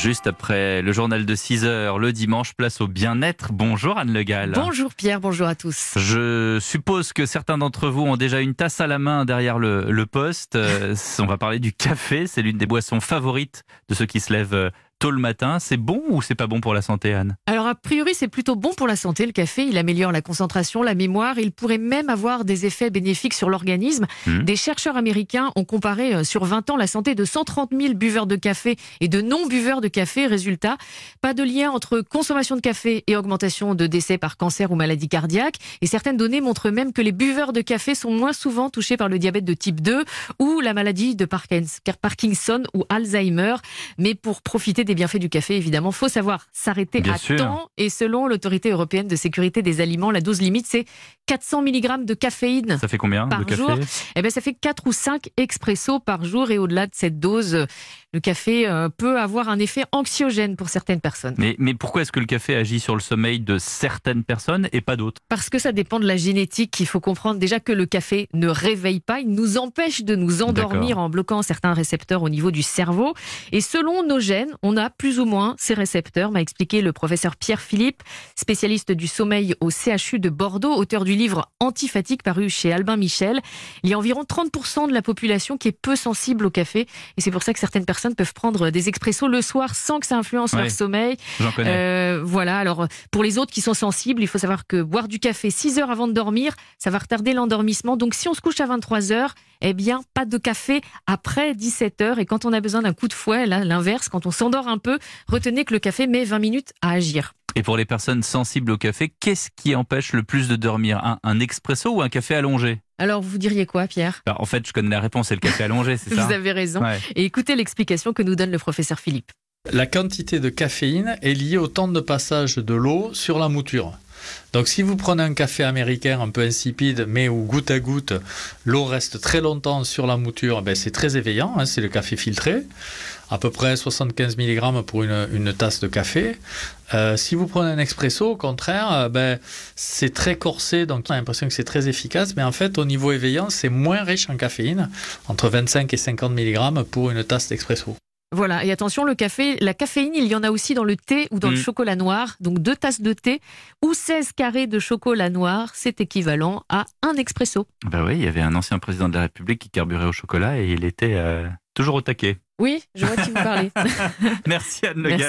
Juste après le journal de 6 heures, le dimanche, place au bien-être. Bonjour Anne Le Gall. Bonjour Pierre, bonjour à tous. Je suppose que certains d'entre vous ont déjà une tasse à la main derrière le, le poste. Euh, on va parler du café, c'est l'une des boissons favorites de ceux qui se lèvent euh, tôt le matin. C'est bon ou c'est pas bon pour la santé, Anne? Alors, a priori, c'est plutôt bon pour la santé. Le café, il améliore la concentration, la mémoire. Il pourrait même avoir des effets bénéfiques sur l'organisme. Mhm. Des chercheurs américains ont comparé euh, sur 20 ans la santé de 130 000 buveurs de café et de non-buveurs de café. Résultat, pas de lien entre consommation de café et augmentation de décès par cancer ou maladie cardiaque. Et certaines données montrent même que les buveurs de café sont moins souvent touchés par le diabète de type 2 ou la maladie de Parkins- Parkinson ou Alzheimer. Mais pour profiter des bienfaits du café, évidemment, faut savoir s'arrêter à sûr. temps. Et selon l'autorité européenne de sécurité des aliments, la dose limite, c'est 400 mg de caféine. Ça fait combien Par de café? Jour. Eh ben, ça fait 4 ou 5 expressos par jour. Et au-delà de cette dose, le café euh, peut avoir un effet anxiogène pour certaines personnes. mais, mais pourquoi est-ce que le café agit sur le sommeil de certaines personnes et pas d'autres? Parce que ça dépend de la génétique. Il faut comprendre déjà que le café ne réveille pas, il nous empêche de nous endormir en bloquant certains récepteurs au niveau du cerveau. Et selon nos gènes, on a plus ou moins ces récepteurs, m'a expliqué le professeur Pierre Philippe, spécialiste du sommeil au CHU de Bordeaux, auteur du livre Antifatigue paru chez Albin Michel. Il y a environ 30% de la population qui est peu sensible au café. Et c'est pour ça que certaines personnes peuvent prendre des expressos le soir sans que ça influence Ouais. leur sommeil. J'en connais. Euh, voilà, alors pour les autres qui sont sensibles, il faut savoir que boire du café 6 heures avant de dormir, ça va retarder l'endormissement. Donc si on se couche à 23 heures, eh bien pas de café après 17 heures. Et quand on a besoin d'un coup de fouet, là l'inverse, quand on s'endort un peu, retenez que le café met 20 minutes à agir. Et pour les personnes sensibles au café, qu'est-ce qui empêche le plus de dormir? Un, un expresso ou un café allongé? Alors vous diriez quoi Pierre? Bah, En fait, je connais la réponse, c'est le café allongé, c'est ça? Vous avez raison. Ouais. Et écoutez l'explication que nous donne le professeur Philippe. La quantité de caféine est liée au temps de passage de l'eau sur la mouture. Donc si vous prenez un café américain un peu insipide, mais où goutte à goutte, l'eau reste très longtemps sur la mouture, ben c'est très éveillant, hein, c'est le café filtré, à peu près 75 mg pour une, tasse de café. Euh, si vous prenez un expresso, au contraire, euh, ben, c'est très corsé, donc on a l'impression que c'est très efficace, mais en fait au niveau éveillant, c'est moins riche en caféine, entre 25 et 50 mg pour une tasse d'expresso. Voilà, et attention, le café, la caféine, il y en a aussi dans le thé ou dans le Mm. chocolat noir. Donc deux tasses de thé ou 16 carrés de chocolat noir, c'est équivalent à un expresso. Bah oui, il y avait un ancien président de la République qui carburait au chocolat et il était euh, toujours au taquet. Oui, je vois qui vous parlez. Merci Anne Le.